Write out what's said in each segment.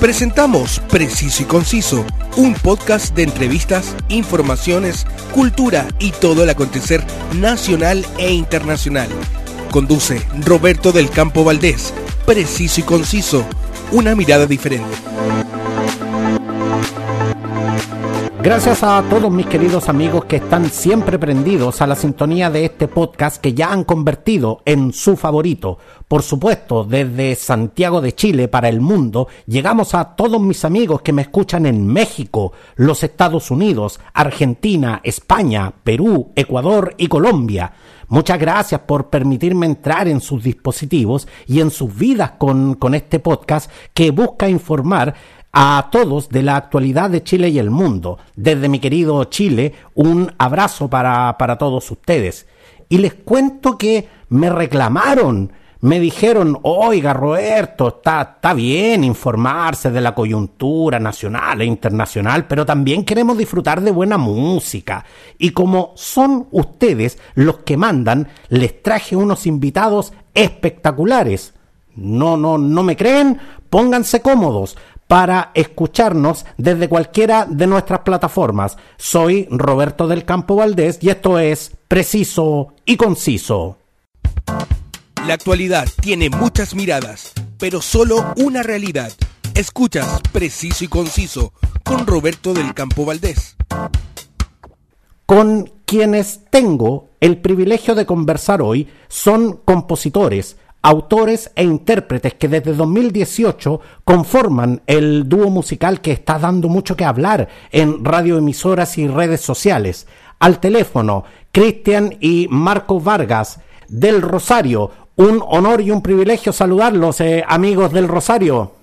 Presentamos Preciso y Conciso, un podcast de entrevistas, informaciones, cultura y todo el acontecer nacional e internacional. Conduce Roberto del Campo Valdés. Preciso y Conciso, una mirada diferente. Gracias a todos mis queridos amigos que están siempre prendidos a la sintonía de este podcast que ya han convertido en su favorito. Por supuesto, desde Santiago de Chile para el mundo, llegamos a todos mis amigos que me escuchan en México, los Estados Unidos, Argentina, España, Perú, Ecuador y Colombia. Muchas gracias por permitirme entrar en sus dispositivos y en sus vidas con, con este podcast que busca informar a todos de la actualidad de Chile y el mundo. Desde mi querido Chile, un abrazo para, para todos ustedes. Y les cuento que me reclamaron, me dijeron, oiga Roberto, está, está bien informarse de la coyuntura nacional e internacional, pero también queremos disfrutar de buena música. Y como son ustedes los que mandan, les traje unos invitados espectaculares. No, no, no me creen, pónganse cómodos para escucharnos desde cualquiera de nuestras plataformas. Soy Roberto del Campo Valdés y esto es Preciso y Conciso. La actualidad tiene muchas miradas, pero solo una realidad. Escuchas Preciso y Conciso con Roberto del Campo Valdés. Con quienes tengo el privilegio de conversar hoy son compositores, autores e intérpretes que desde 2018 conforman el dúo musical que está dando mucho que hablar en radioemisoras y redes sociales. Al teléfono, Cristian y Marco Vargas del Rosario. Un honor y un privilegio saludarlos, eh, amigos del Rosario.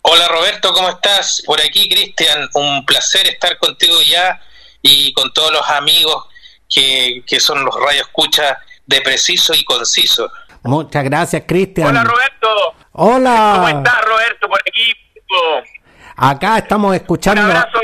Hola Roberto, ¿cómo estás? Por aquí, Cristian, un placer estar contigo ya y con todos los amigos que, que son los radioescuchas de preciso y conciso. Muchas gracias, Cristian. Hola, Roberto. Hola. ¿Cómo estás, Roberto? Por aquí. Acá estamos escuchando. Un abrazo.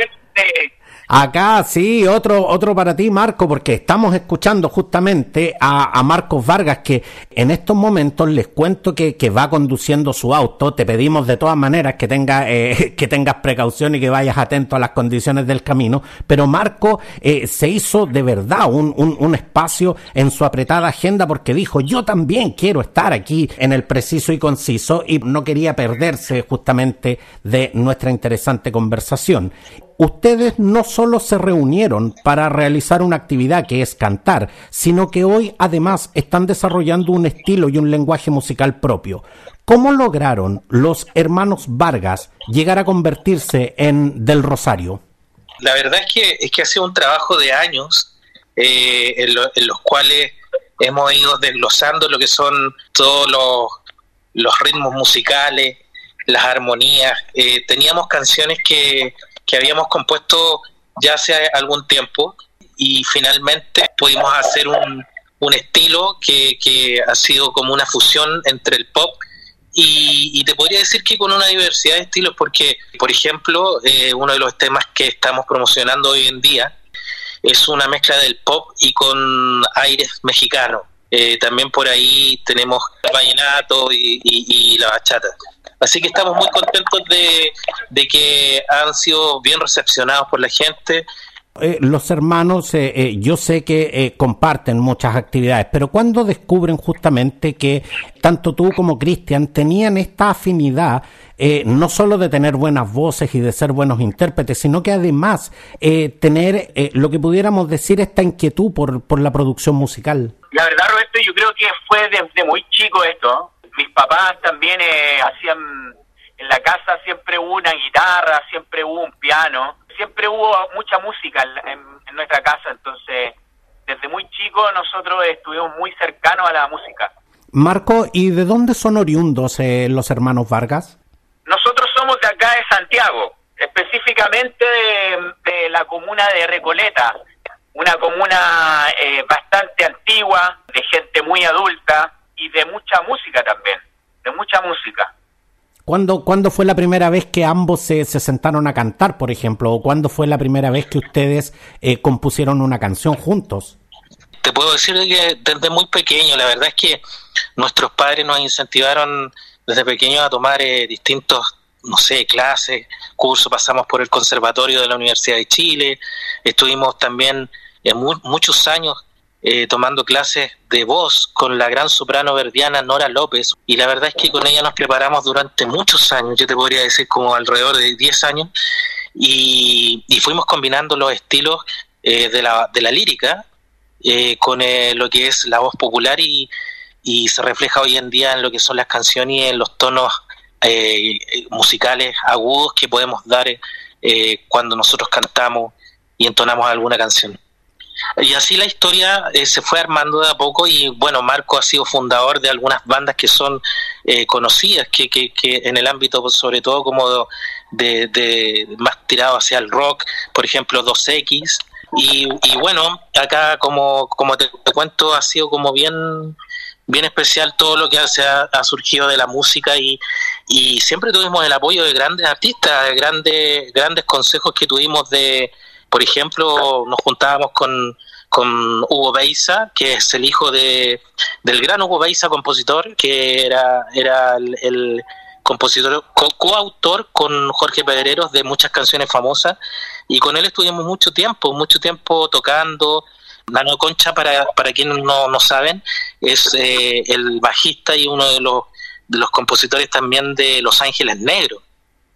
Acá sí, otro, otro para ti, Marco, porque estamos escuchando justamente a, a Marcos Vargas, que en estos momentos les cuento que, que, va conduciendo su auto. Te pedimos de todas maneras que, tenga, eh, que tengas precaución y que vayas atento a las condiciones del camino. Pero Marco eh, se hizo de verdad un, un, un espacio en su apretada agenda porque dijo, yo también quiero estar aquí en el preciso y conciso y no quería perderse justamente de nuestra interesante conversación ustedes no solo se reunieron para realizar una actividad que es cantar, sino que hoy además están desarrollando un estilo y un lenguaje musical propio. ¿Cómo lograron los hermanos Vargas llegar a convertirse en Del Rosario? La verdad es que, es que ha sido un trabajo de años eh, en, lo, en, los cuales hemos ido desglosando lo que son todos los, los ritmos musicales, las armonías. Eh, teníamos canciones que, que habíamos compuesto ya hace algún tiempo y finalmente pudimos hacer un, un estilo que, que, ha sido como una fusión entre el pop y, te podría decir que con una diversidad de estilos porque, por ejemplo, eh, uno de los temas que estamos promocionando hoy en día es una mezcla del pop y con aires mexicanos. Eh, también por ahí tenemos el vallenato y, y la bachata. Así que estamos muy contentos de, de que han sido bien recepcionados por la gente. Eh, los hermanos, eh, eh, yo sé que eh, comparten muchas actividades, pero cuando descubren justamente que tanto tú como Cristian tenían esta afinidad, eh, no solo de tener buenas voces y de ser buenos intérpretes, sino que además tener lo que pudiéramos decir esta inquietud por, por la producción musical. La verdad, Roberto, yo creo que fue desde muy chico esto mis papás también eh, hacían en la casa siempre hubo una guitarra, siempre hubo un piano, siempre hubo mucha música en, en, nuestra casa, entonces desde muy chico nosotros estuvimos muy cercanos a la música. Marco, ¿y de dónde son oriundos eh, los hermanos Vargas? Nosotros somos de acá de Santiago, específicamente de, de la comuna de Recoleta, una comuna eh, bastante antigua, de gente muy adulta, y de mucha música también, de mucha música. ¿Cuándo, ¿Cuándo fue la primera vez que ambos se, se, sentaron a cantar, por ejemplo? ¿O cuándo fue la primera vez que ustedes eh, compusieron una canción juntos? Te puedo decir que desde muy pequeño, la verdad es que nuestros padres nos incentivaron desde pequeños a tomar eh, distintos no sé, clases, cursos, pasamos por el Conservatorio de la Universidad de Chile, estuvimos también en muchos años eh, tomando clases de voz con la gran soprano verdiana Nora López y la verdad es que con ella nos preparamos durante muchos años, yo te podría decir como alrededor de 10 años y, fuimos combinando los estilos eh, de, la, de la lírica eh, con lo que es la voz popular y, y se refleja hoy en día en lo que son las canciones y en los tonos musicales agudos que podemos dar cuando nosotros cantamos y entonamos alguna canción. Y así la historia eh, se fue armando de a poco y bueno, Marco ha sido fundador de algunas bandas que son eh, conocidas, que, que, que, en el ámbito pues, sobre todo como de, más tirado hacia el rock, por ejemplo 2X. Y, y bueno, acá como, como te, cuento ha sido como bien bien especial todo lo que se ha, ha, surgido de la música y, y siempre tuvimos el apoyo de grandes artistas, de grandes, grandes consejos que tuvimos de, por ejemplo, nos juntábamos con, con Hugo Beiza, que es el hijo de, del gran Hugo Beiza, compositor, que era, era el, compositor, coautor con Jorge Pedreros de muchas canciones famosas, y con él estuvimos mucho tiempo, mucho tiempo tocando. Nano Concha, para, para quienes no, no saben, es eh, el bajista y uno de los, de los compositores también de Los Ángeles Negros.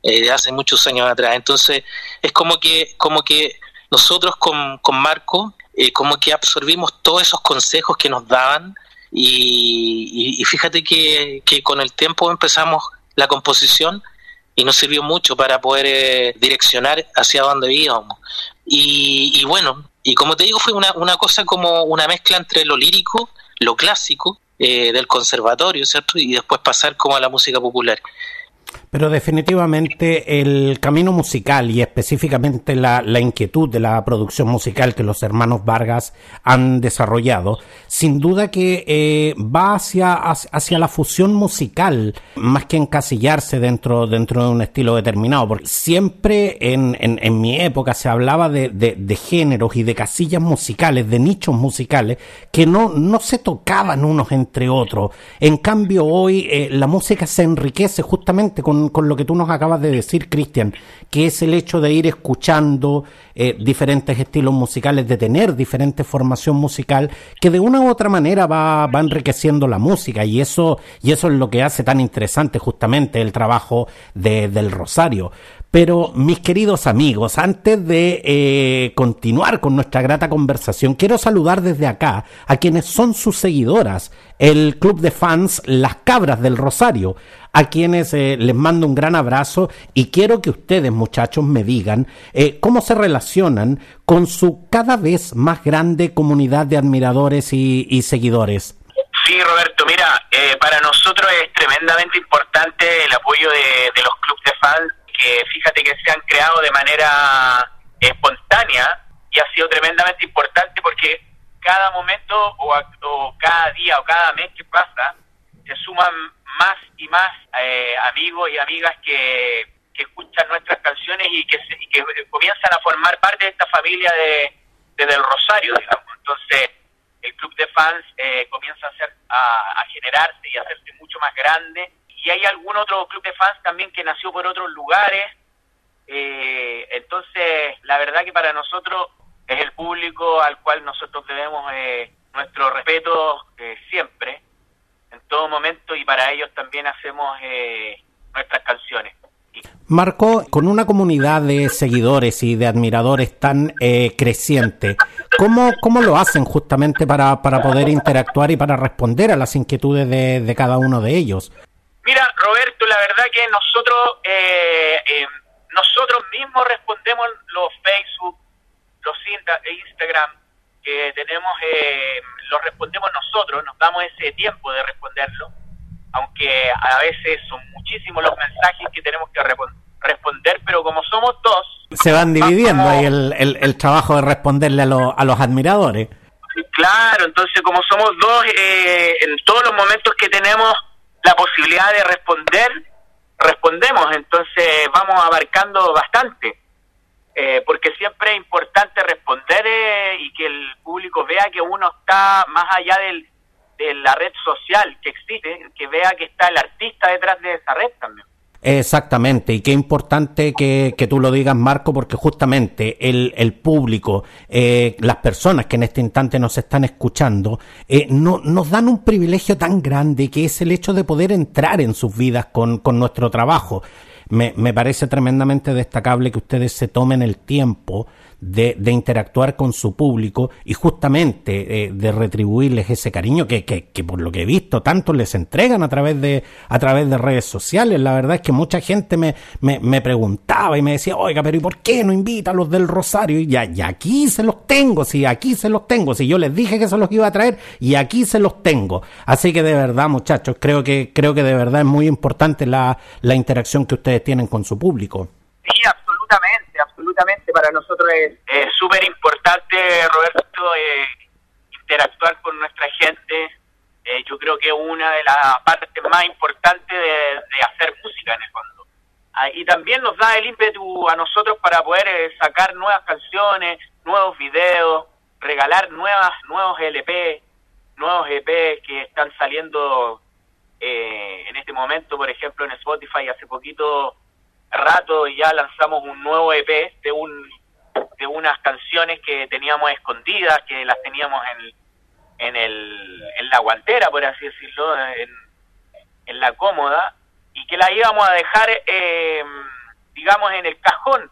Eh, hace muchos años atrás. Entonces, es como que, como que nosotros con, con Marco, eh, como que absorbimos todos esos consejos que nos daban y, fíjate que, que, con el tiempo empezamos la composición y nos sirvió mucho para poder eh, direccionar hacia dónde íbamos. Y, y, bueno, y como te digo, fue una, una cosa como una mezcla entre lo lírico, lo clásico eh, del conservatorio, ¿cierto? Y después pasar como a la música popular. Pero definitivamente el camino musical y específicamente la, inquietud de la producción musical que los hermanos Vargas han desarrollado, sin duda que eh, va hacia, hacia la fusión musical más que encasillarse dentro, dentro de un estilo determinado, porque siempre en, en, mi época se hablaba de, de, géneros y de casillas musicales, de nichos musicales, que no, no se tocaban unos entre otros. En cambio hoy eh, la música se enriquece justamente con, con lo que tú nos acabas de decir, Cristian, que es el hecho de ir escuchando eh, diferentes estilos musicales, de tener diferente formación musical, que de una u otra manera va, va enriqueciendo la música. Y eso, y eso es lo que hace tan interesante justamente el trabajo de, del Rosario. Pero mis queridos amigos, antes de eh, continuar con nuestra grata conversación, quiero saludar desde acá a quienes son sus seguidoras, el club de fans Las Cabras del Rosario, a quienes eh, les mando un gran abrazo y quiero que ustedes muchachos me digan eh, cómo se relacionan con su cada vez más grande comunidad de admiradores y, seguidores. Sí, Roberto, mira, para nosotros es tremendamente importante el apoyo de, los clubes de fans fíjate que se han creado de manera espontánea y ha sido tremendamente importante porque cada momento o, cada día o cada mes que pasa se suman más y más eh, amigos y amigas que, escuchan nuestras canciones y que, comienzan a formar parte de esta familia de, del Rosario, digamos. Entonces, el club de fans eh, comienza a, ser, a generarse y a hacerse mucho más grande y hay algún otro club de fans también que nació por otros lugares. Eh, entonces, la verdad que para nosotros es el público al cual nosotros debemos eh, nuestro respeto eh, siempre, en todo momento, y para ellos también hacemos nuestras canciones. Marco, con una comunidad de seguidores y de admiradores tan creciente, ¿cómo, ¿cómo lo hacen justamente para, para poder interactuar y para responder a las inquietudes de, de cada uno de ellos? Mira, Roberto, la verdad que nosotros eh, eh, nosotros mismos respondemos los Facebook, los Instagram que tenemos, eh, los respondemos nosotros, nos damos ese tiempo de responderlo, aunque a veces son muchísimos los mensajes que tenemos que responder, pero como somos dos... Se van dividiendo ahí el, el, trabajo de responderle a, a los admiradores. Claro, entonces como somos dos, en todos los momentos que tenemos la posibilidad de responder, respondemos, entonces vamos abarcando bastante, eh, porque siempre es importante responder eh, vea que uno está más allá del, de la red social que existe, que vea que está el artista detrás de esa red también. Exactamente, y qué importante que, que, tú lo digas, Marco, porque justamente el, el público, eh, las personas que en este instante nos están escuchando, eh, no, nos dan un privilegio tan grande que es el hecho de poder entrar en sus vidas con, con nuestro trabajo. Me parece tremendamente destacable que ustedes se tomen el tiempo de, de interactuar con su público y justamente eh, de retribuirles ese cariño que, que, que, por lo que he visto tanto les entregan a través de a través de redes sociales. La verdad es que mucha gente me, me, me preguntaba y me decía, oiga, pero ¿y por qué no invita a los del Rosario? Y ya, aquí se los tengo, si aquí se los tengo, si yo les dije que se los iba a traer y aquí se los tengo. Así que de verdad, muchachos, creo que, creo que de verdad es muy importante la, la interacción que ustedes tienen con su público. Sí, absolutamente, Para nosotros es súper importante, Roberto, eh, interactuar con nuestra gente. Eh, yo creo que es una de las partes más importantes de, hacer música en el fondo. Ah, y también nos da el ímpetu a nosotros para poder eh, sacar nuevas canciones, nuevos videos, regalar nuevas, nuevos LP, nuevos EP que están saliendo eh, en este momento, por ejemplo, en Spotify. Hace poquito rato ya lanzamos un nuevo EP de un de unas canciones que teníamos escondidas, que las teníamos en, en el en la guantera, por así decirlo, en, en la cómoda y que la íbamos a dejar eh, digamos en el cajón,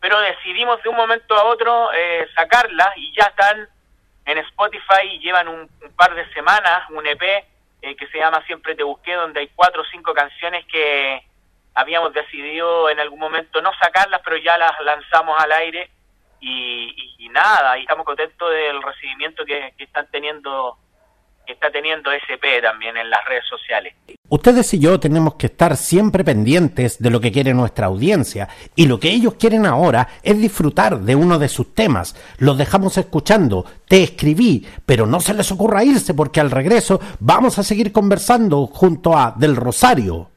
pero decidimos de un momento a otro eh, sacarlas y ya están en Spotify y llevan un, un par de semanas, un EP eh, que se llama Siempre te busqué, donde hay cuatro o cinco canciones que habíamos decidido en algún momento no sacarlas, pero ya las lanzamos al aire y, nada, y estamos contentos del recibimiento que, que están teniendo que está teniendo SP también en las redes sociales. Ustedes y yo tenemos que estar siempre pendientes de lo que quiere nuestra audiencia y lo que ellos quieren ahora es disfrutar de uno de sus temas. Los dejamos escuchando, te escribí, pero no se les ocurra irse porque al regreso vamos a seguir conversando junto a Del Rosario.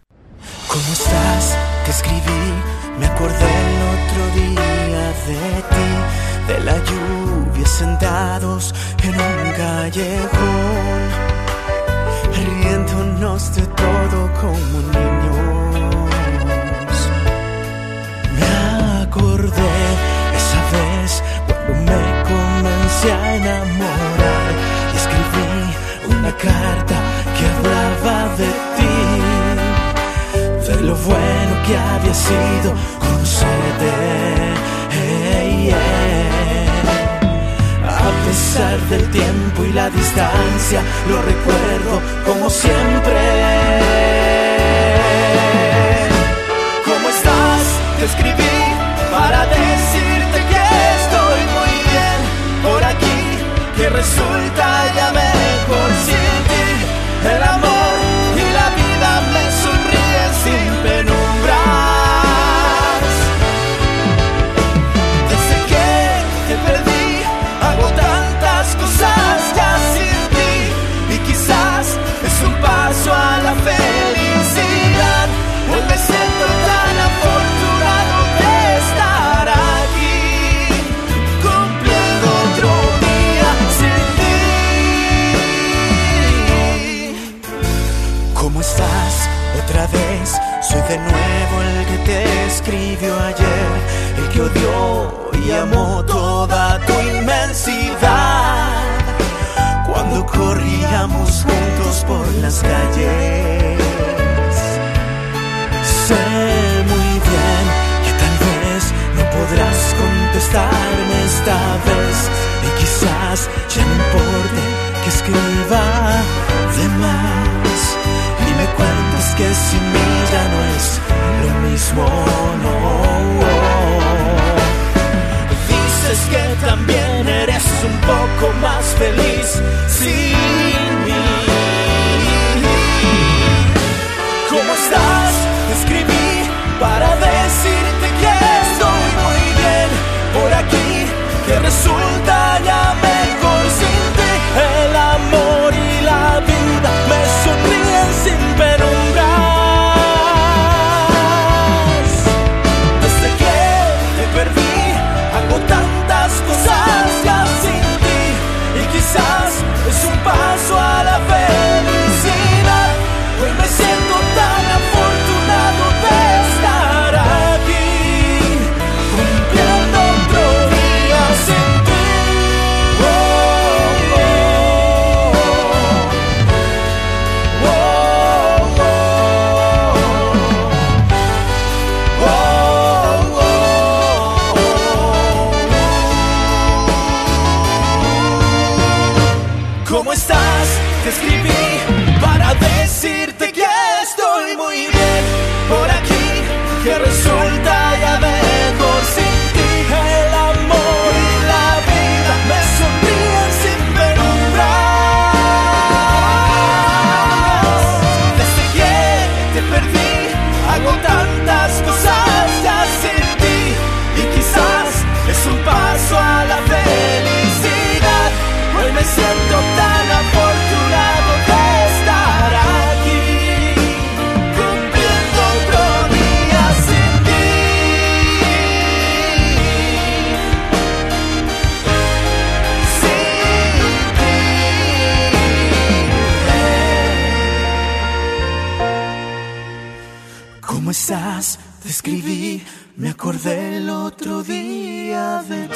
¿Cómo estás? Te escribí, me acordé el otro día de ti, de la lluvia sentados en un callejón, riéndonos de todo como niños. Me acordé esa vez cuando me comencé a enamorar y escribí una carta que había sido conocerte. Hey. A pesar del tiempo y la distancia, lo recuerdo como siempre. ¿Cómo estás? Te escribí para decirte que estoy muy bien por aquí, que resulta ya mejor que odió y amó toda tu inmensidad. Cuando corríamos juntos por las calles, sé muy bien que tal vez no podrás contestarme esta vez y quizás ya no importe que escriba de más y me cuentas que sin mí ya no es lo mismo, no sientes que también eres un poco más feliz sin mí. ¿Cómo estás? Te escribí, me acordé el otro día de.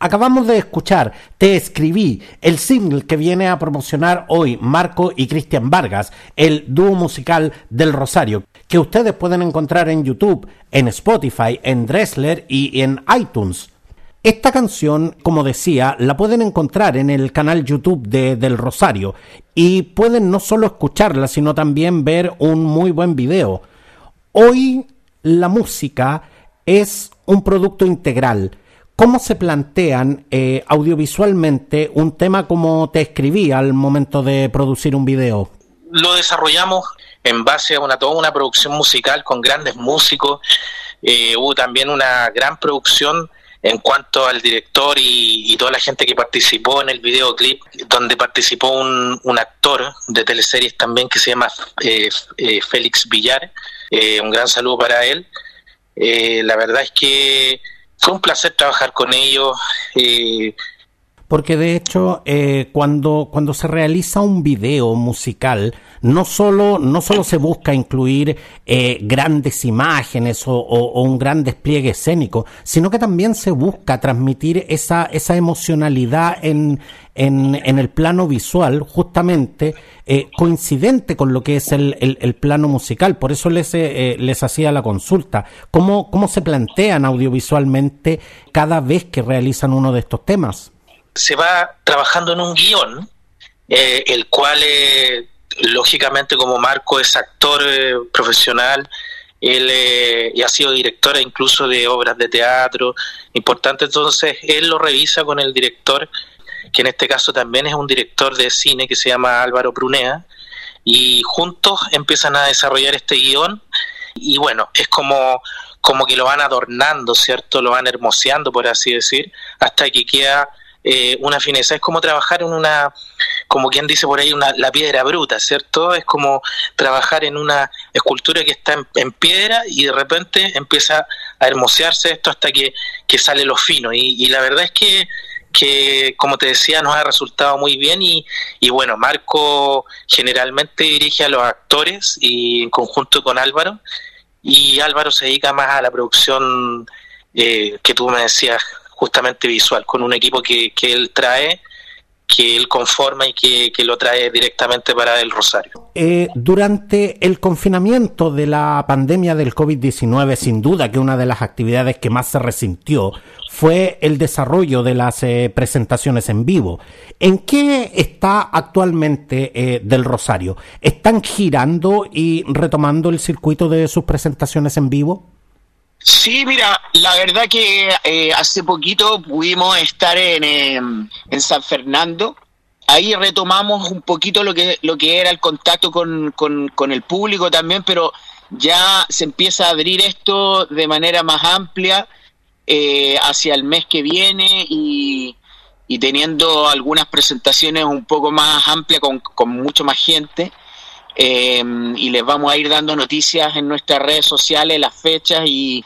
Acabamos de escuchar Te escribí, el single que viene a promocionar hoy Marco y Cristian Vargas, el dúo musical del Rosario, que ustedes pueden encontrar en YouTube, en Spotify, en Dressler y en iTunes. Esta canción, como decía, la pueden encontrar en el canal YouTube de Del Rosario y pueden no solo escucharla, sino también ver un muy buen video. Hoy la música es un producto integral ¿Cómo se plantean eh, audiovisualmente un tema como te escribí al momento de producir un video? Lo desarrollamos en base a una, toda una producción musical con grandes músicos. Eh, hubo también una gran producción en cuanto al director y, toda la gente que participó en el videoclip, donde participó un, actor de teleseries también que se llama eh, Félix Villar. un gran saludo para él. la verdad es que fue un placer trabajar con ellos. Eh, porque de hecho, eh, cuando, cuando se realiza un video musical, no solo, no solo se busca incluir eh, grandes imágenes o, un gran despliegue escénico, sino que también se busca transmitir esa, esa emocionalidad en, en, el plano visual, justamente eh, coincidente con lo que es el, el, plano musical. Por eso les, les hacía la consulta. ¿Cómo, ¿Cómo se plantean audiovisualmente cada vez que realizan uno de estos temas? se va trabajando en un guion, eh, el cual, eh, lógicamente, como Marco es actor eh, profesional, él y ha sido director incluso de obras de teatro importante, entonces él lo revisa con el director, que en este caso también es un director de cine que se llama Álvaro Prunea, y juntos empiezan a desarrollar este guion, y bueno, es como como que lo van adornando, ¿cierto? Lo van hermoseando, por así decir, hasta que queda eh, una fineza. Es como trabajar en una, como quien dice por ahí, una, la piedra bruta, ¿cierto? Es como trabajar en una escultura que está en, piedra y de repente empieza a hermosearse esto hasta que, sale lo fino. Y, la verdad es que, que, como te decía, nos ha resultado muy bien y, y bueno, Marco generalmente dirige a los actores y en conjunto con Álvaro y Álvaro se dedica más a la producción eh, que tú me decías justamente visual, con un equipo que, que él trae que él conforma y que, que, lo trae directamente para el Rosario. Eh, durante el confinamiento de la pandemia del COVID-19, sin duda que una de las actividades que más se resintió fue el desarrollo de las eh, presentaciones en vivo. ¿En qué está actualmente eh, del Rosario? ¿Están girando y retomando el circuito de sus presentaciones en vivo? Sí, mira, la verdad que eh, hace poquito pudimos estar en, em, en, San Fernando. Ahí retomamos un poquito lo que, lo que era el contacto con, con, el público también, pero ya se empieza a abrir esto de manera más amplia eh, hacia el mes que viene y, y, teniendo algunas presentaciones un poco más amplias con, con mucho más gente. Em, y les vamos a ir dando noticias en nuestras redes sociales, las fechas y,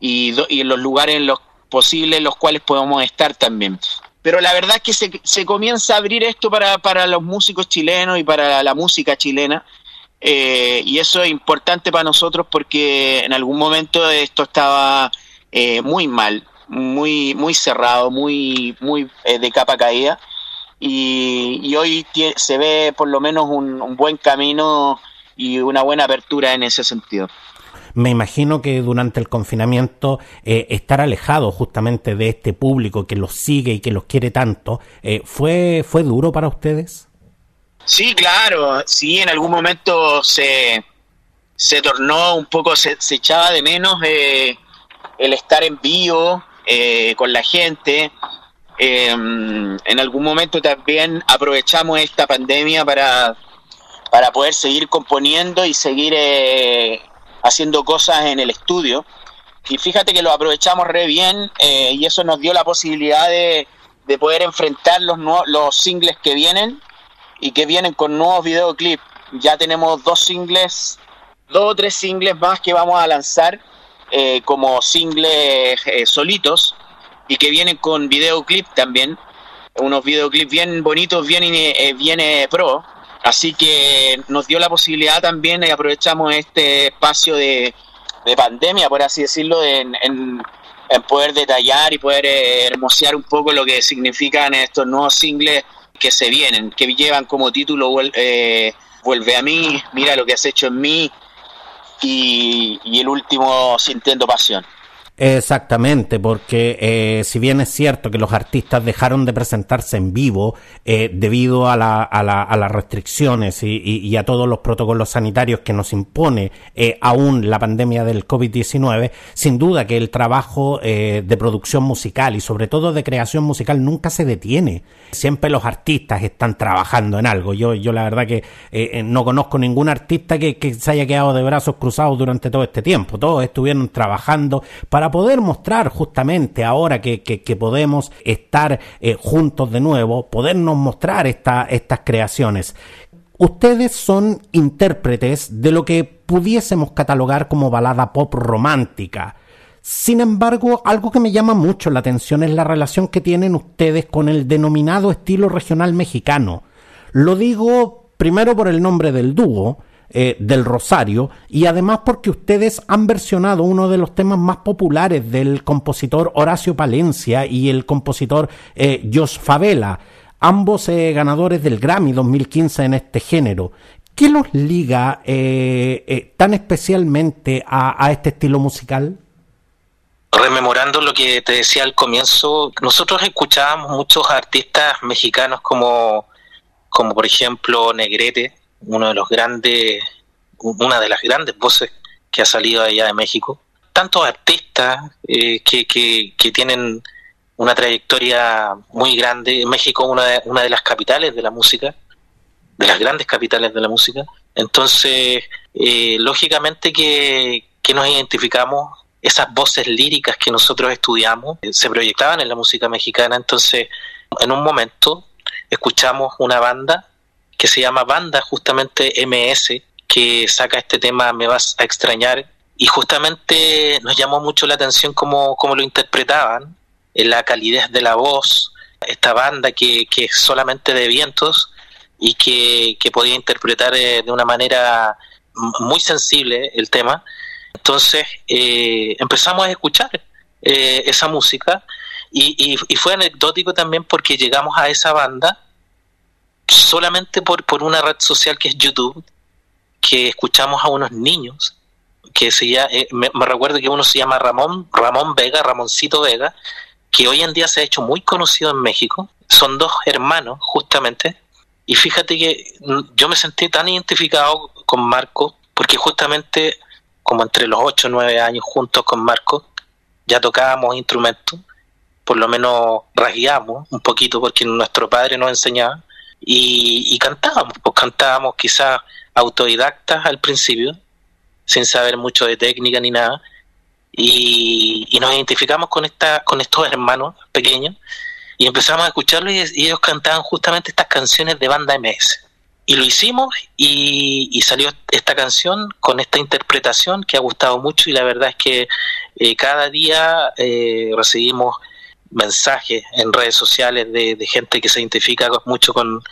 y, en los lugares en los posibles en los cuales podemos estar también. Pero la verdad es que se, se comienza a abrir esto para, para los músicos chilenos y para la música chilena. Eh, y eso es importante para nosotros porque en algún momento esto estaba eh, muy mal, muy muy cerrado, muy muy eh, de capa caída y, hoy se ve por lo menos un, buen camino y una buena apertura en ese sentido. Me imagino que durante el confinamiento eh, estar alejado justamente de este público que los sigue y que los quiere tanto, eh, ¿fue, ¿fue duro para ustedes? Sí, claro, sí, en algún momento se, se tornó un poco, se, echaba de menos eh, el estar en vivo con la gente, Em, en algún momento también aprovechamos esta pandemia para, para poder seguir componiendo y seguir eh, haciendo cosas en el estudio. Y fíjate que lo aprovechamos re bien eh, y eso nos dio la posibilidad de, de poder enfrentar los, los singles que vienen y que vienen con nuevos videoclips. Ya tenemos dos singles, dos o tres singles más que vamos a lanzar eh, como singles solitos y que vienen con videoclip también. unos videoclips bien bonitos, bien, eh, bien pro. Así que nos dio la posibilidad también, y aprovechamos este espacio de, pandemia, por así decirlo, en, poder detallar y poder hermosear un poco lo que significan estos nuevos singles que se vienen, que llevan como título Vuelve a mí, mira lo que has hecho en mí y el último Sintiendo Pasión. Exactamente, porque eh, si bien es cierto que los artistas dejaron de presentarse en vivo eh, debido a, la, a, la, a, las restricciones y, a todos los protocolos sanitarios que nos impone eh, aún la pandemia del COVID-19, sin duda que el trabajo eh, de producción musical y sobre todo de creación musical nunca se detiene. Siempre los artistas están trabajando en algo. Yo, yo la verdad que eh, no conozco ningún artista que se haya quedado de brazos cruzados durante todo este tiempo. Todos estuvieron trabajando para poder mostrar justamente ahora que, podemos estar eh, juntos de nuevo, podernos mostrar esta, estas creaciones. Ustedes son intérpretes de lo que pudiésemos catalogar como balada pop romántica. Sin embargo, algo que me llama mucho la atención es la relación que tienen ustedes con el denominado estilo regional mexicano. Lo digo primero por el nombre del dúo, eh, del Rosario y además porque ustedes han versionado uno de los temas más populares del compositor Horacio Palencia y el compositor eh, Jos Favela, ambos eh, ganadores del Grammy 2015 en este género. ¿Qué los liga tan especialmente a, a este estilo musical? rememorando lo que te decía al comienzo, nosotros escuchábamos muchos artistas mexicanos como, como por ejemplo Negrete, uno de los grandes, una de las grandes voces que ha salido allá de México. Tantos artistas eh, que, que, tienen una trayectoria muy grande. México una de, una de las capitales de la música, de las grandes capitales de la música. Entonces, eh, lógicamente que, que nos identificamos esas voces líricas que nosotros estudiamos eh, se proyectaban en la música mexicana. Entonces, en un momento escuchamos una banda que se llama Banda, justamente MS, que saca este tema Me vas a extrañar, y justamente nos llamó mucho la atención cómo, cómo lo interpretaban, en la calidez de la voz, esta banda que, que es solamente de vientos y que, que podía interpretar eh, de una manera muy sensible el tema. Entonces eh, empezamos a escuchar eh, esa música y, y, fue anecdótico también porque llegamos a esa banda solamente por, por una red social que es YouTube, que escuchamos a unos niños, que se llama, eh, me, recuerdo que uno se llama Ramón, Ramón Vega, Ramoncito Vega, que hoy en día se ha hecho muy conocido en México. Son dos hermanos, justamente. Y fíjate que mm, yo me sentí tan identificado con Marco, porque justamente como entre los 8 o 9 años juntos con Marco, ya tocábamos instrumentos, por lo menos rasgueamos un poquito porque nuestro padre nos enseñaba y, cantábamos, pues cantábamos quizás autodidactas al principio, sin saber mucho de técnica ni nada, y, nos identificamos con esta, con estos hermanos pequeños, y empezamos a escucharlos y, ellos cantaban justamente estas canciones de banda MS. Y lo hicimos y, salió esta canción con esta interpretación que ha gustado mucho y la verdad es que eh, cada día eh, recibimos mensajes en redes sociales de, gente que se identifica mucho con,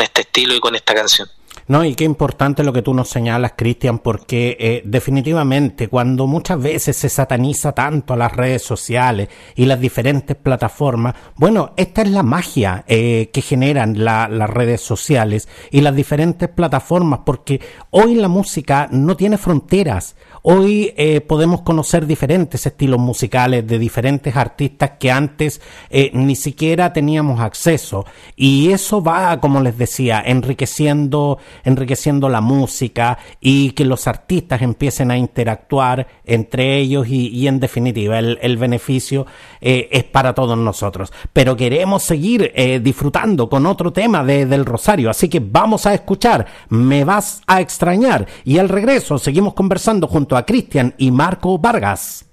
este estilo y con esta canción. No, y qué importante lo que tú nos señalas, Cristian, porque eh, definitivamente cuando muchas veces se sataniza tanto a las redes sociales y las diferentes plataformas, bueno, esta es la magia eh, que generan las redes sociales y las diferentes plataformas, porque hoy la música no tiene fronteras. Hoy eh, podemos conocer diferentes estilos musicales de diferentes artistas que antes eh, ni siquiera teníamos acceso. Y eso va, como les decía, enriqueciendo, enriqueciendo la música y que los artistas empiecen a interactuar entre ellos y, en definitiva el, beneficio eh, es para todos nosotros. Pero queremos seguir disfrutando con otro tema de, del Rosario, así que vamos a escuchar Me vas a extrañar. Y al regreso seguimos conversando junto a Cristian y Marco Vargas.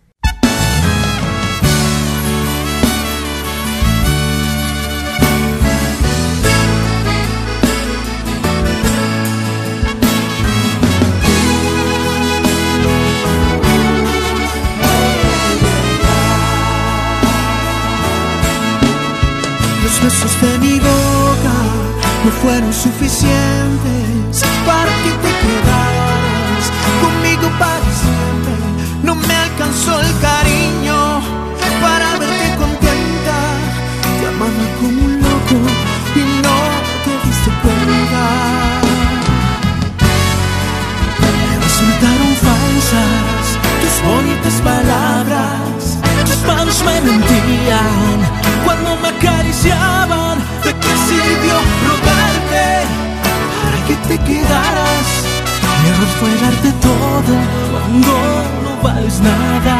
Los besos de fueron suficientes Me mentían cuando me acariciaban. ¿De qué sirvió rogarte para que te quedaras? Mi error fue darte todo cuando no vales nada.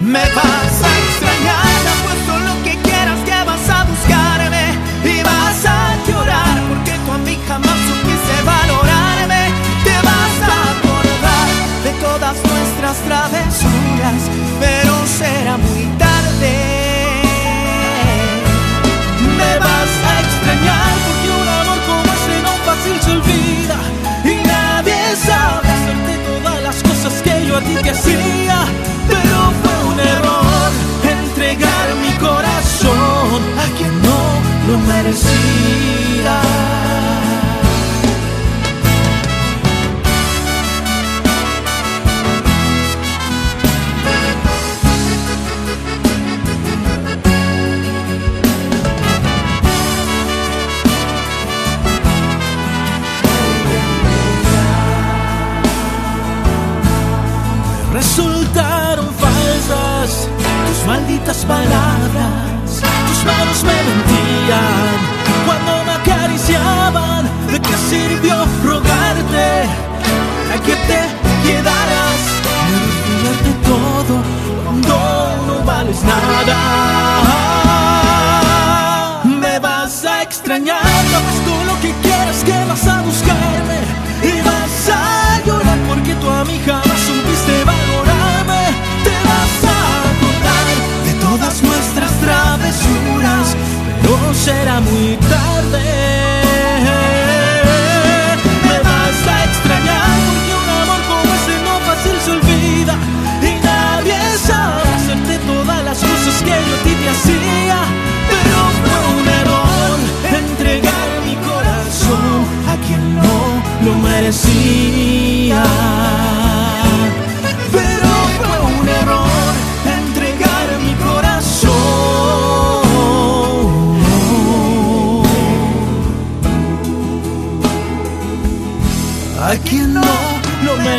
Me vas nuestras travesuras, pero será muy tarde. Me vas a extrañar porque un amor como ese no fácil se olvida y nadie sabe hacerte todas las cosas que yo a ti te hacía, pero fue un error entregar mi corazón a quien no lo merecía. Será muy tarde. Me vas a extrañar porque un amor como ese no fácil se olvida y nadie sabe hacerte todas las cosas que yo a ti te hacía. Pero fue un error entregar mi corazón a quien no lo merecía.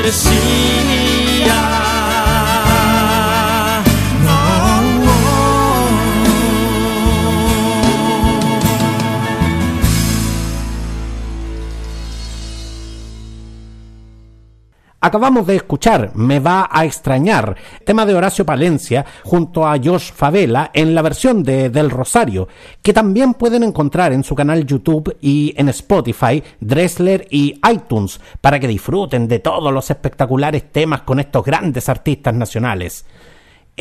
Lo Acabamos de escuchar Me va a extrañar, tema de Horacio Palencia junto a Josh Favela en la versión de Del Rosario, que también pueden encontrar en su canal YouTube y en Spotify, Dressler y iTunes, para que disfruten de todos los espectaculares temas con estos grandes artistas nacionales.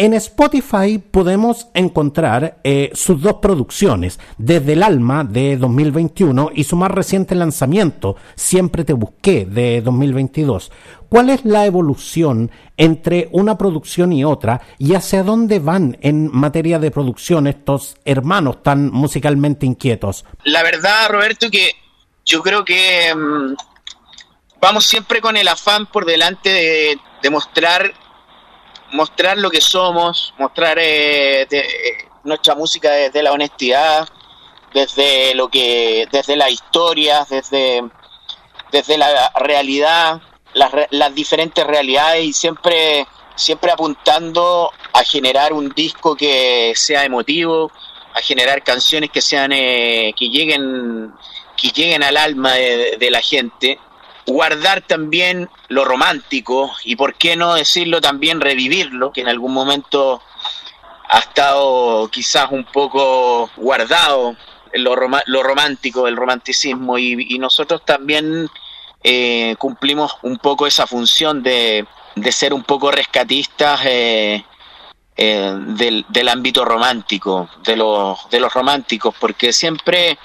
En Spotify podemos encontrar eh, sus dos producciones, Desde el Alma de 2021 y su más reciente lanzamiento, Siempre Te Busqué de 2022. ¿Cuál es la evolución entre una producción y otra y hacia dónde van en materia de producción estos hermanos tan musicalmente inquietos? La verdad, Roberto, que yo creo que mm, vamos siempre con el afán por delante de, de mostrar mostrar lo que somos, mostrar eh, eh, nuestra música desde la honestidad, desde lo que, desde la historia, desde, desde la realidad, las, las diferentes realidades y siempre, siempre apuntando a generar un disco que sea emotivo, a generar canciones que sean eh, que lleguen que lleguen al alma de la gente guardar también lo romántico y por qué no decirlo también revivirlo que en algún momento ha estado quizás un poco guardado lo, lo romántico el romanticismo y, y nosotros también eh, cumplimos un poco esa función de, de ser un poco rescatistas eh, eh, del, del ámbito romántico, de los, de los románticos, porque siempre,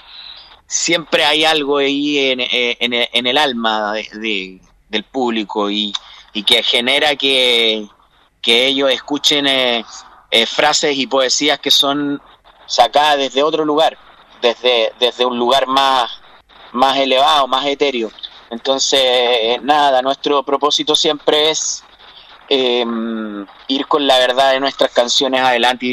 siempre hay algo ahí en, eh, en, el- alma de- de- del público y, y que genera que, que ellos escuchen eh, eh, frases y poesías que son sacadas desde otro lugar, desde, desde un lugar más, más elevado, más etéreo. Entonces, nada, nuestro propósito siempre es em, ir con la verdad de nuestras canciones adelante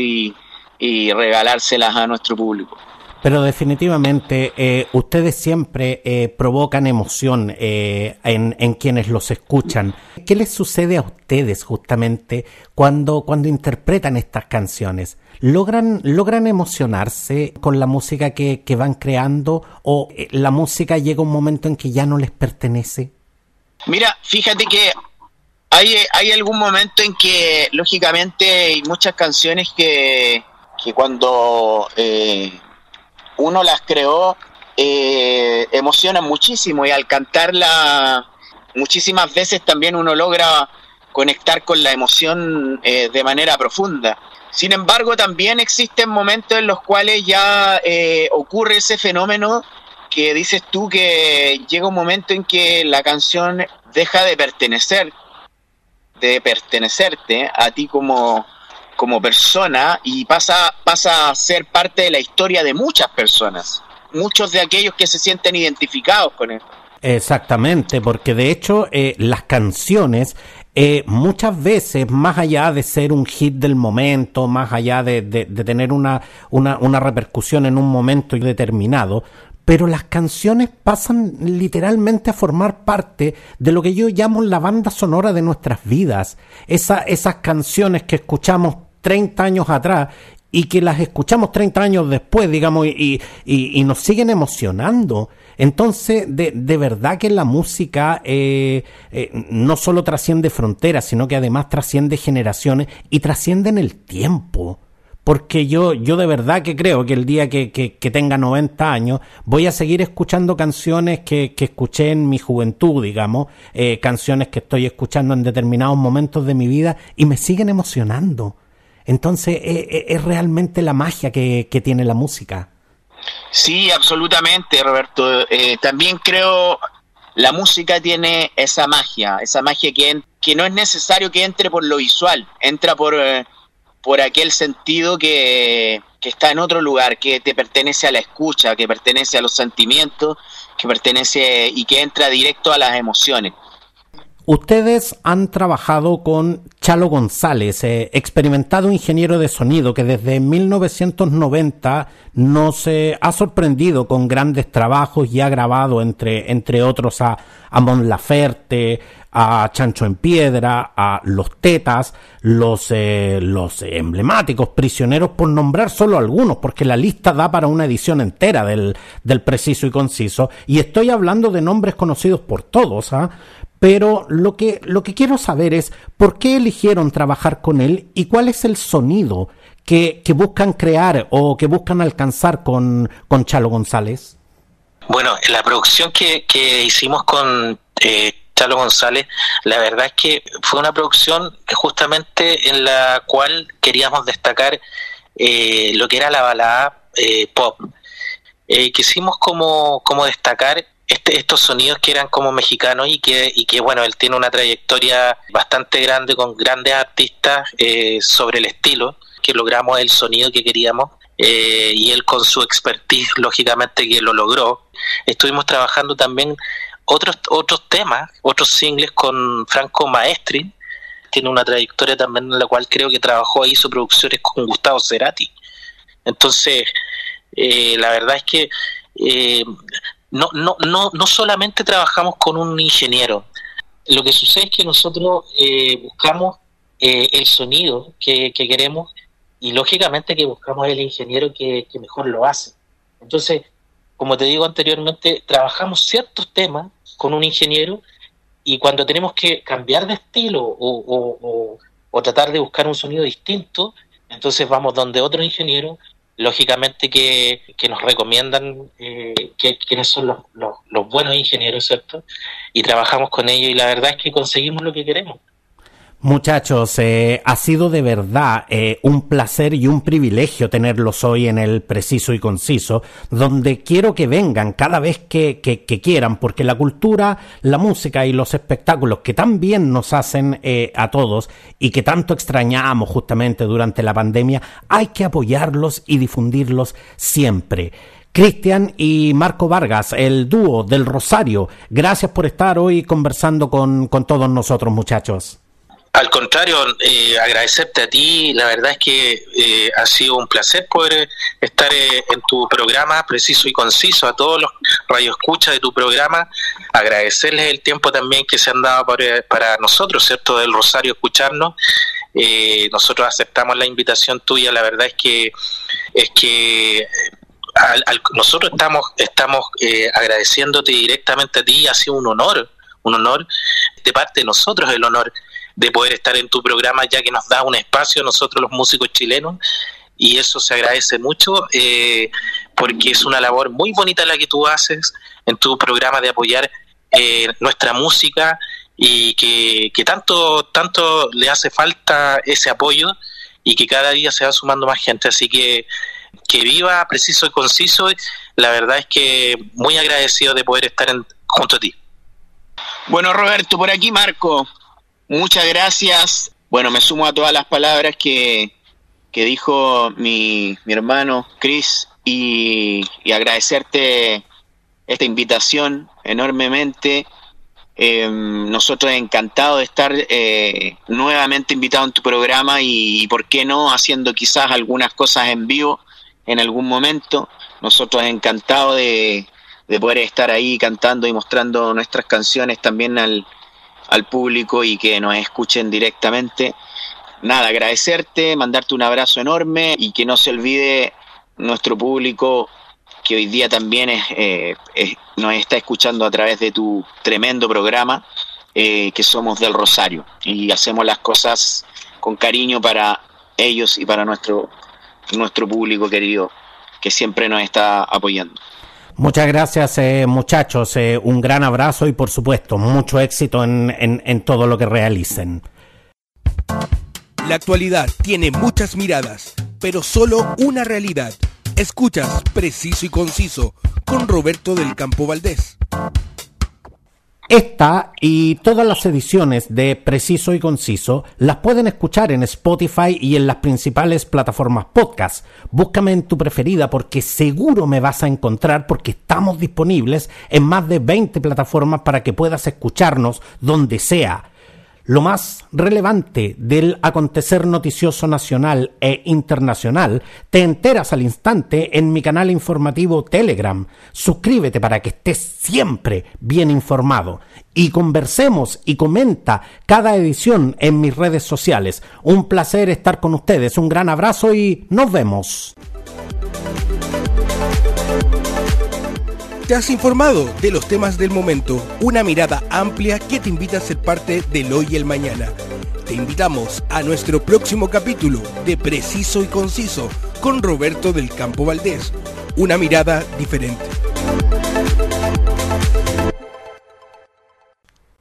y regalárselas a nuestro público. Pero definitivamente eh, ustedes siempre eh, provocan emoción eh, en, en, quienes los escuchan. ¿Qué les sucede a ustedes justamente cuando, cuando interpretan estas canciones? ¿Logran, ¿Logran emocionarse con la música que, que van creando o la música llega un momento en que ya no les pertenece? Mira, fíjate que hay, hay algún momento en que, lógicamente, hay muchas canciones que, que cuando eh, uno las creó eh, emocionan muchísimo y al cantarla muchísimas veces también uno logra conectar con la emoción eh, de manera profunda. Sin embargo, también existen momentos en los cuales ya eh, ocurre ese fenómeno que dices tú que llega un momento en que la canción deja de pertenecer, de pertenecerte a ti como, como persona y pasa, pasa a ser parte de la historia de muchas personas, muchos de aquellos que se sienten identificados con esto. Exactamente, porque de hecho eh, las canciones eh, muchas veces, más allá de ser un hit del momento, más allá de, de, de tener una, una, una repercusión en un momento determinado, pero las canciones pasan literalmente a formar parte de lo que yo llamo la banda sonora de nuestras vidas. Esa, esas canciones que escuchamos 30 años atrás y que las escuchamos 30 años después, digamos, y, nos siguen emocionando. Entonces, de, de, verdad que la música eh, eh, no solo trasciende fronteras, sino que además trasciende generaciones y trasciende en el tiempo. Porque yo, yo de verdad que creo que el día que, que, que tenga 90 años voy a seguir escuchando canciones que, que escuché en mi juventud, digamos, eh, canciones que estoy escuchando en determinados momentos de mi vida y me siguen emocionando. Entonces es, es realmente la magia que, que, tiene la música. Sí, absolutamente, Roberto. Eh, también creo la música tiene esa magia, esa magia que, que no es necesario que entre por lo visual, entra por, eh, por aquel sentido que, que está en otro lugar, que te pertenece a la escucha, que pertenece a los sentimientos, que pertenece y que entra directo a las emociones. Ustedes han trabajado con Chalo González, eh, experimentado ingeniero de sonido que desde 1990 nos eh, ha sorprendido con grandes trabajos y ha grabado entre, entre otros a, a Mon Laferte, a Chancho en Piedra, a Los Tetas, los, eh, los emblemáticos prisioneros, por nombrar solo algunos, porque la lista da para una edición entera del, del preciso y conciso. Y estoy hablando de nombres conocidos por todos, ¿ah? Pero lo que, lo que quiero saber es por qué eligieron trabajar con él y cuál es el sonido que, que buscan crear o que buscan alcanzar con, con Chalo González. Bueno, la producción que, que hicimos con eh, Chalo González, la verdad es que fue una producción justamente en la cual queríamos destacar eh, lo que era la balada eh, pop. Eh, quisimos como, como destacar este, estos sonidos que eran como mexicanos y que, y que, bueno, él tiene una trayectoria bastante grande con grandes artistas eh, sobre el estilo, que logramos el sonido que queríamos. Eh, y él con su expertise, lógicamente que lo logró. Estuvimos trabajando también otros, otros temas, otros singles con Franco Maestri, tiene una trayectoria también en la cual creo que trabajó, hizo producciones con Gustavo Cerati. Entonces, eh, la verdad es que eh, no, no, no, no solamente trabajamos con un ingeniero. Lo que sucede es que nosotros eh, buscamos eh, el sonido que, que, queremos y lógicamente que buscamos el ingeniero que, que, mejor lo hace. Entonces, como te digo anteriormente, trabajamos ciertos temas con un ingeniero y cuando tenemos que cambiar de estilo o, o, o, o tratar de buscar un sonido distinto, entonces vamos donde otro ingeniero lógicamente que, que nos recomiendan eh, que, quiénes son los, los, los, buenos ingenieros, ¿cierto? Y trabajamos con ellos y la verdad es que conseguimos lo que queremos. Muchachos, eh, ha sido de verdad eh, un placer y un privilegio tenerlos hoy en el preciso y conciso, donde quiero que vengan cada vez que, quieran, porque la cultura, la música y los espectáculos que tan bien nos hacen eh, a todos y que tanto extrañamos justamente durante la pandemia, hay que apoyarlos y difundirlos siempre. Cristian y Marco Vargas, el dúo del Rosario, gracias por estar hoy conversando con, con todos nosotros, muchachos. Al contrario, eh, agradecerte a ti. La verdad es que eh, ha sido un placer poder estar eh, en tu programa, preciso y conciso, a todos los radioescuchas de tu programa. Agradecerles el tiempo también que se han dado para, nosotros, ¿cierto? Del Rosario, escucharnos. nosotros aceptamos la invitación tuya. La verdad es que es que nosotros estamos estamos agradeciéndote directamente a ti. Ha sido un honor, un honor de parte de nosotros el honor de poder estar en tu programa, ya que nos da un espacio nosotros los músicos chilenos, y eso se agradece mucho, eh, porque es una labor muy bonita la que tú haces en tu programa de apoyar eh, nuestra música y que, que tanto, tanto le hace falta ese apoyo y que cada día se va sumando más gente. Así que que viva, preciso y conciso. La verdad es que muy agradecido de poder estar junto a ti. Bueno, Roberto, por aquí Marco. Muchas gracias. Bueno, me sumo a todas las palabras que, que dijo mi, mi hermano Chris y, agradecerte esta invitación enormemente. Em, nosotros encantados de estar eh, nuevamente invitados en tu programa y, por qué no, haciendo quizás algunas cosas en vivo en algún momento. Nosotros encantados de, de poder estar ahí cantando y mostrando nuestras canciones también al, al público y que nos escuchen directamente. Nada, agradecerte, mandarte un abrazo enorme y que no se olvide nuestro público que hoy día también eh, nos está escuchando a través de tu tremendo programa, eh, que somos del Rosario y hacemos las cosas con cariño para ellos y para nuestro, nuestro público querido que siempre nos está apoyando. Muchas gracias eh, muchachos, eh, un gran abrazo y por supuesto mucho éxito en, en todo lo que realicen. La actualidad tiene muchas miradas, pero solo una realidad. Escuchas preciso y conciso con Roberto del Campo Valdés. Esta y todas las ediciones de Preciso y Conciso las pueden escuchar en Spotify y en las principales plataformas podcast. Búscame en tu preferida porque seguro me vas a encontrar porque estamos disponibles en más de 20 plataformas para que puedas escucharnos donde sea lo más relevante del acontecer noticioso nacional e internacional, te enteras al instante en mi canal informativo Telegram. Suscríbete para que estés siempre bien informado y conversemos y comenta cada edición en mis redes sociales. Un placer estar con ustedes, un gran abrazo y nos vemos. Te has informado de los temas del momento, una mirada amplia que te invita a ser parte del hoy y el mañana. Te invitamos a nuestro próximo capítulo de Preciso y Conciso con Roberto del Campo Valdés, una mirada diferente.